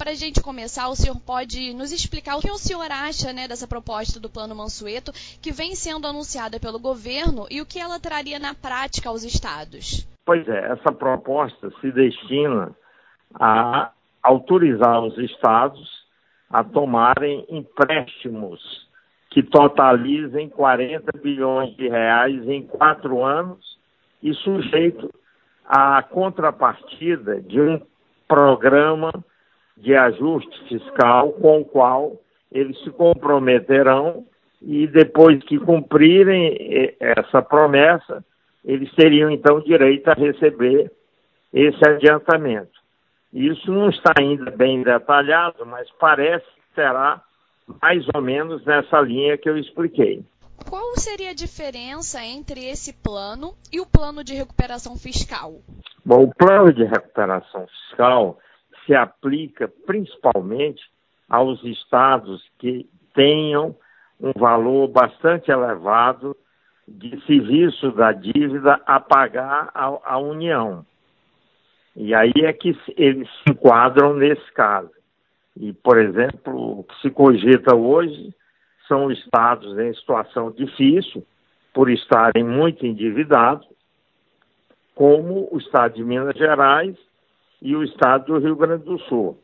para a gente começar, o senhor pode nos explicar o que o senhor acha né, dessa proposta do Plano Mansueto, que vem sendo anunciada pelo governo, e o que ela traria na prática aos estados? Pois é, essa proposta se destina a autorizar os estados a tomarem empréstimos que totalizem 40 bilhões de reais em quatro anos e sujeito à contrapartida de um programa de ajuste fiscal com o qual eles se comprometerão e depois que cumprirem eh, essa promessa, eles teriam então direito a receber esse adiantamento. Isso não está ainda bem detalhado, mas parece que será mais ou menos nessa linha que eu expliquei. Qual seria a diferença entre esse plano e o plano de recuperação fiscal? Bom, o plano de recuperação fiscal se aplica principalmente aos estados que tenham um valor bastante elevado de serviço da dívida a pagar à, União. E aí é que eles se enquadram nesse caso. E, por exemplo, o que se cogita hoje são estados em situação difícil, por estarem muito endividados, como o estado de Minas Gerais e o estado do Rio Grande do Sul,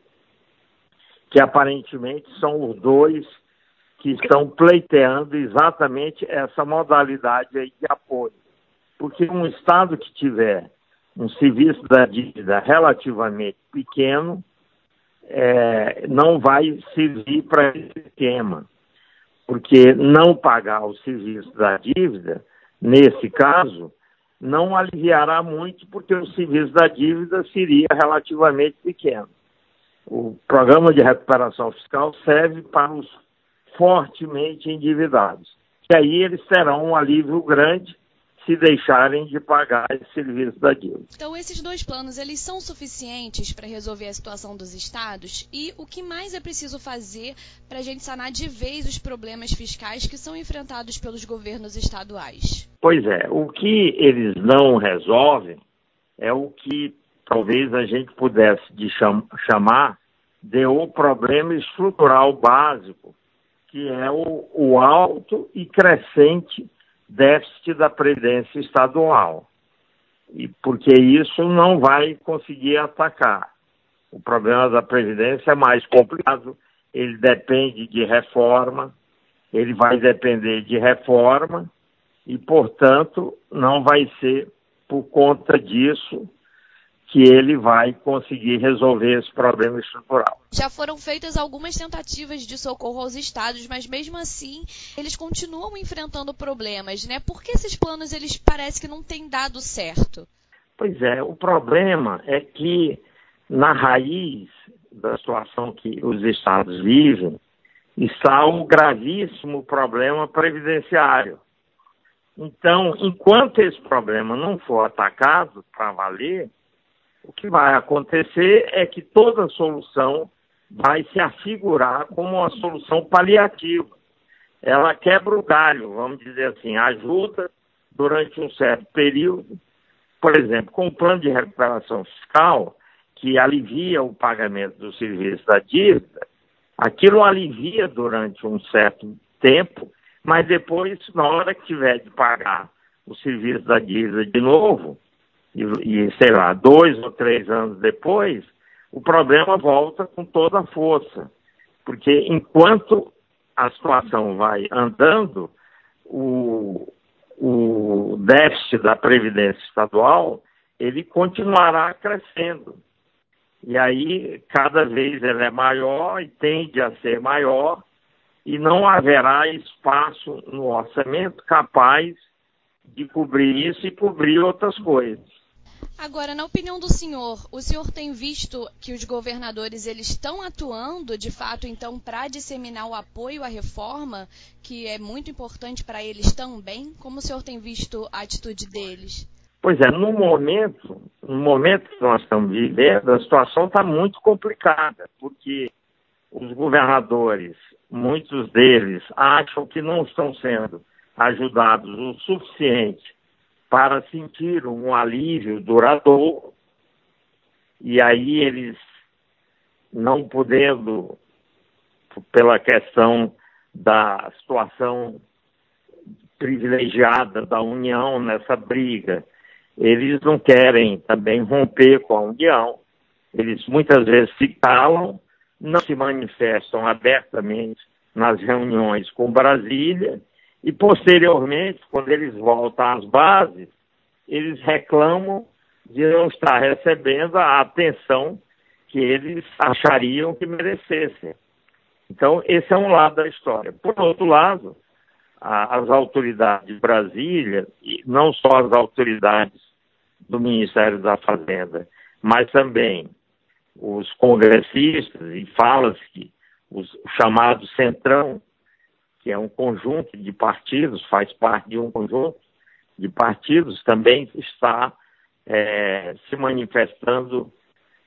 que aparentemente são os dois que estão pleiteando exatamente essa modalidade aí de apoio. Porque um estado que tiver um serviço da dívida relativamente pequeno é, não vai servir para esse esquema, porque não pagar o serviço da dívida, nesse caso, não aliviará muito, porque o serviço da dívida seria relativamente pequeno. O programa de recuperação fiscal serve para os fortemente endividados. E aí eles terão um alívio grande se deixarem de pagar esse serviço da dívida. Então esses dois planos, eles são suficientes para resolver a situação dos estados? E o que mais é preciso fazer para a gente sanar de vez os problemas fiscais que são enfrentados pelos governos estaduais? Pois é, o que eles não resolvem é o que talvez a gente pudesse de cham chamar de o problema estrutural básico que é o, o alto e crescente déficit da Previdência Estadual. E porque isso não vai conseguir atacar. O problema da Previdência é mais complicado, ele depende de reforma, ele vai depender de reforma e, portanto, não vai ser por conta disso que ele vai conseguir resolver esse problema estrutural. Já foram feitas algumas tentativas de socorro aos estados, mas mesmo assim eles continuam enfrentando problemas, né? Por que esses planos eles parece que não têm dado certo? Pois é, o problema é que na raiz da situação que os estados vivem está o gravíssimo problema previdenciário. Então, enquanto esse problema não for atacado para valer, o que vai acontecer é que toda solução vai se afigurar como uma solução paliativa. Ela quebra o galho, vamos dizer assim, ajuda durante um certo período. Por exemplo, com o plano de recuperação fiscal, que alivia o pagamento do serviço da dívida, aquilo alivia durante um certo tempo, mas depois, na hora que tiver de pagar o serviço da dívida de novo, e, e, sei lá, dois ou três anos depois, o problema volta com toda a força. Porque enquanto a situação vai andando, o, o déficit da Previdência Estadual ele continuará crescendo. E aí, cada vez ele é maior e tende a ser maior, e não haverá espaço no orçamento capaz de cobrir isso e cobrir outras coisas. Agora, na opinião do senhor, o senhor tem visto que os governadores eles estão atuando de fato então para disseminar o apoio à reforma, que é muito importante para eles também? Como o senhor tem visto a atitude deles? Pois é, no momento, no momento que nós estamos vivendo, a situação está muito complicada, porque os governadores, muitos deles, acham que não estão sendo ajudados o suficiente para sentir um alívio duradouro. E aí eles não podendo, pela questão da situação privilegiada da União nessa briga, eles não querem também romper com a União, eles muitas vezes se calam, não se manifestam abertamente nas reuniões com Brasília e, posteriormente, quando eles voltam às bases, eles reclamam de não estar recebendo a atenção que eles achariam que merecessem. Então, esse é um lado da história. Por outro lado, a, as autoridades de Brasília, e não só as autoridades do Ministério da Fazenda, mas também os congressistas, e fala-se que os, o chamado Centrão, que é um conjunto de partidos, faz parte de um conjunto de partidos, também está é, se manifestando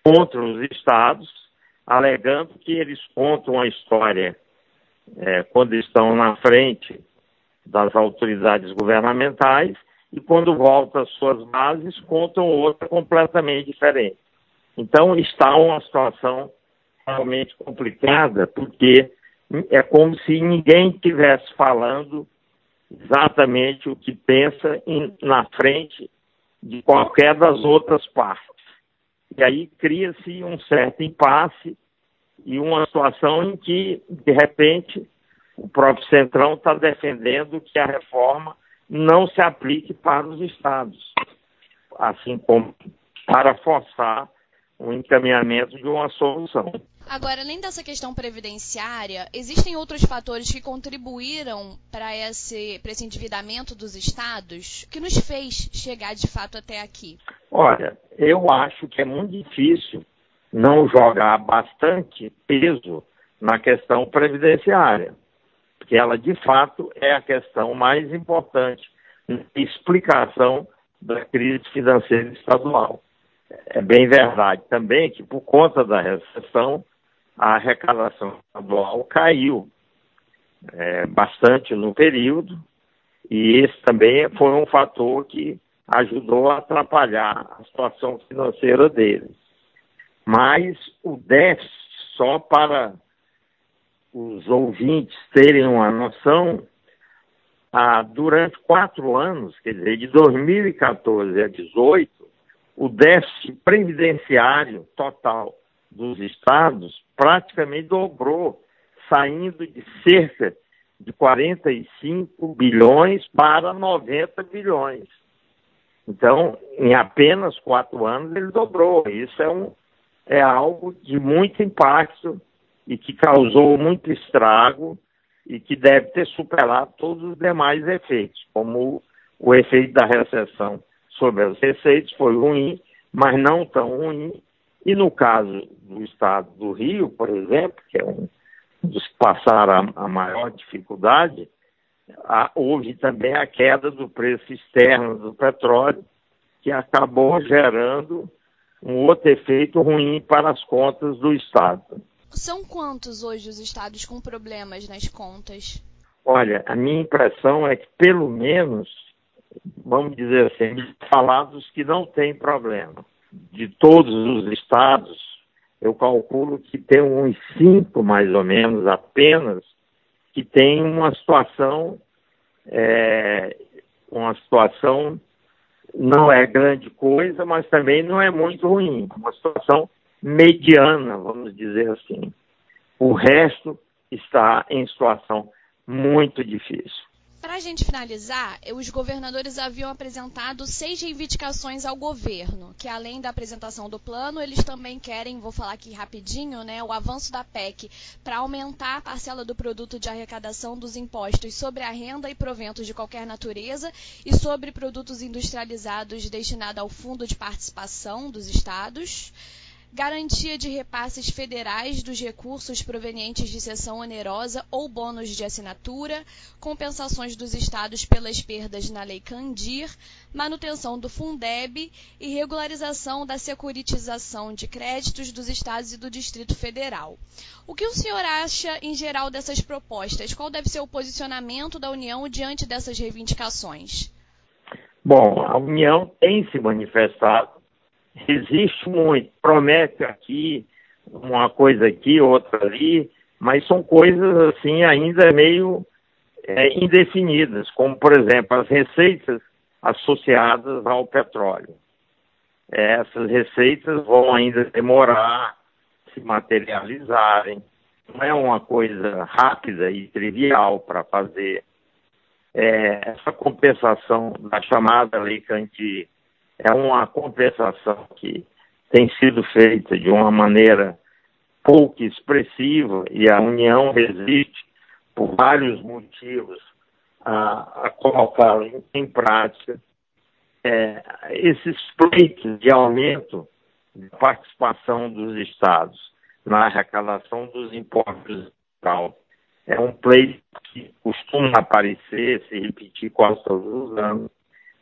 contra os estados, alegando que eles contam a história é, quando estão na frente das autoridades governamentais e quando voltam às suas bases contam outra completamente diferente. Então está uma situação realmente complicada, porque é como se ninguém estivesse falando exatamente o que pensa em, na frente de qualquer das outras partes. E aí cria-se um certo impasse e uma situação em que, de repente, o próprio Centrão está defendendo que a reforma não se aplique para os estados, assim como para forçar o encaminhamento de uma solução. Agora, além dessa questão previdenciária, existem outros fatores que contribuíram para esse, esse endividamento dos estados que nos fez chegar de fato até aqui? Olha, eu acho que é muito difícil não jogar bastante peso na questão previdenciária, porque ela de fato é a questão mais importante na explicação da crise financeira estadual. É bem verdade também que, por conta da recessão, a arrecadação estadual caiu é, bastante no período, e esse também foi um fator que ajudou a atrapalhar a situação financeira deles. Mas o déficit, só para os ouvintes terem uma noção, ah, durante quatro anos, quer dizer, de 2014 a 2018, o déficit previdenciário total dos estados praticamente dobrou, saindo de cerca de 45 bilhões para 90 bilhões. Então, em apenas quatro anos, ele dobrou. Isso é, um, é algo de muito impacto e que causou muito estrago e que deve ter superado todos os demais efeitos, como o efeito da recessão sobre as receitas foi ruim, mas não tão ruim. E no caso do estado do Rio, por exemplo, que é um dos que passaram a, a maior dificuldade, a, houve também a queda do preço externo do petróleo, que acabou gerando um outro efeito ruim para as contas do Estado. São quantos hoje os estados com problemas nas contas? Olha, a minha impressão é que pelo menos vamos dizer assim, falados que não tem problema. De todos os estados, eu calculo que tem uns cinco, mais ou menos, apenas, que tem uma situação, é, uma situação não é grande coisa, mas também não é muito ruim, uma situação mediana, vamos dizer assim. O resto está em situação muito difícil. Para a gente finalizar, os governadores haviam apresentado seis reivindicações ao governo, que além da apresentação do plano, eles também querem, vou falar aqui rapidinho, né, o avanço da PEC para aumentar a parcela do produto de arrecadação dos impostos sobre a renda e proventos de qualquer natureza e sobre produtos industrializados destinados ao Fundo de Participação dos Estados garantia de repasses federais dos recursos provenientes de cessão onerosa ou bônus de assinatura, compensações dos estados pelas perdas na Lei Candir, manutenção do Fundeb e regularização da securitização de créditos dos estados e do Distrito Federal. O que o senhor acha, em geral, dessas propostas? Qual deve ser o posicionamento da União diante dessas reivindicações? Bom, a União tem se manifestado resiste muito, promete aqui uma coisa aqui, outra ali, mas são coisas assim ainda meio é, indefinidas, como por exemplo as receitas associadas ao petróleo. Essas receitas vão ainda demorar se materializarem. Não é uma coisa rápida e trivial para fazer. É, essa compensação da chamada Lei Canti é uma compensação que tem sido feita de uma maneira pouco expressiva e a União resiste por vários motivos a, a colocá-la em, em, prática. É, esses pleitos de aumento de participação dos estados na arrecadação dos impostos tal é um pleito que costuma aparecer, se repetir quase todos os anos,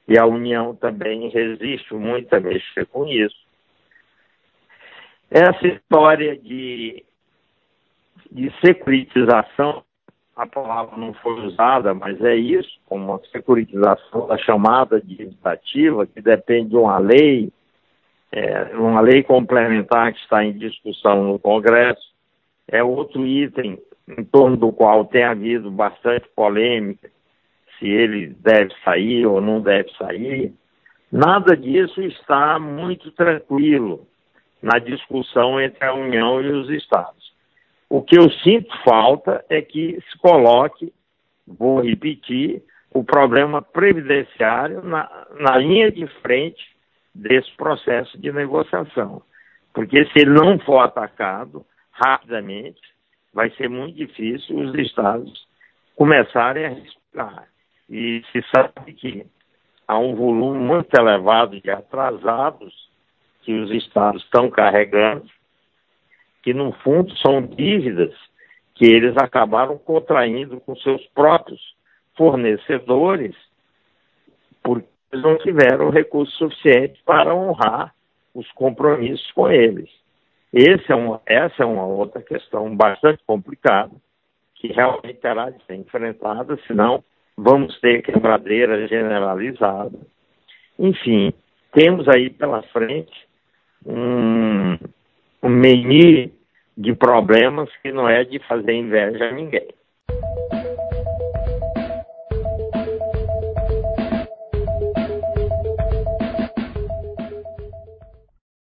e a União também resiste muito a mexer com isso. Essa história de, de securitização, a palavra não foi usada, mas é isso, como uma securitização da chamada dívida ativa, que depende de uma lei, é, uma lei complementar que está em discussão no Congresso, é outro item em torno do qual tem havido bastante polêmica, se ele deve sair ou não deve sair. Nada disso está muito tranquilo na discussão entre a União e os Estados. O que eu sinto falta é que se coloque, vou repetir, o problema previdenciário na, na linha de frente desse processo de negociação. Porque se ele não for atacado rapidamente, vai ser muito difícil os estados começarem a respirar. E se sabe que há um volume muito elevado de atrasados que os estados estão carregando, que no fundo são dívidas que eles acabaram contraindo com seus próprios fornecedores, porque eles não tiveram recursos suficientes para honrar os compromissos com eles. É essa é uma outra questão bastante complicada, que realmente terá de ser enfrentada, senão vamos ter quebradeira generalizada. Enfim, temos aí pela frente um, um menu de problemas que não é de fazer inveja a ninguém.